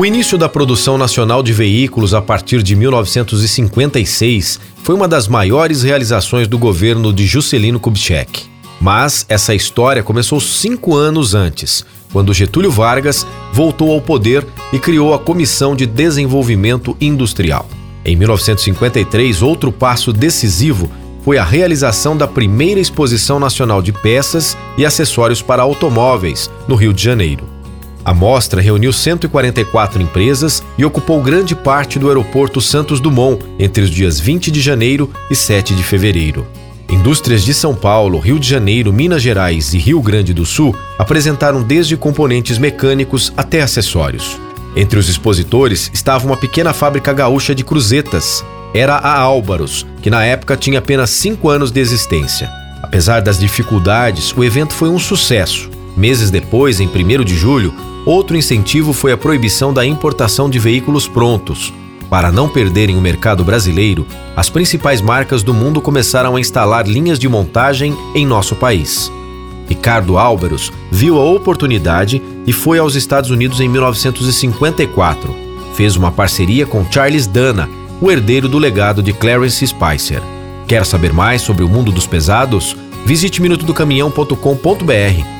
O início da produção nacional de veículos a partir de 1956 foi uma das maiores realizações do governo de Juscelino Kubitschek. Mas essa história começou cinco anos antes, quando Getúlio Vargas voltou ao poder e criou a Comissão de Desenvolvimento Industrial. Em 1953, outro passo decisivo foi a realização da primeira exposição nacional de peças e acessórios para automóveis, no Rio de Janeiro. A mostra reuniu 144 empresas e ocupou grande parte do aeroporto Santos Dumont entre os dias 20 de janeiro e 7 de fevereiro. Indústrias de São Paulo, Rio de Janeiro, Minas Gerais e Rio Grande do Sul apresentaram desde componentes mecânicos até acessórios. Entre os expositores estava uma pequena fábrica gaúcha de cruzetas, era a Álvaros, que na época tinha apenas 5 anos de existência. Apesar das dificuldades, o evento foi um sucesso. Meses depois, em 1 de julho, outro incentivo foi a proibição da importação de veículos prontos. Para não perderem o mercado brasileiro, as principais marcas do mundo começaram a instalar linhas de montagem em nosso país. Ricardo Álvaros viu a oportunidade e foi aos Estados Unidos em 1954. Fez uma parceria com Charles Dana, o herdeiro do legado de Clarence Spicer. Quer saber mais sobre o mundo dos pesados? Visite minutodocaminhão.com.br.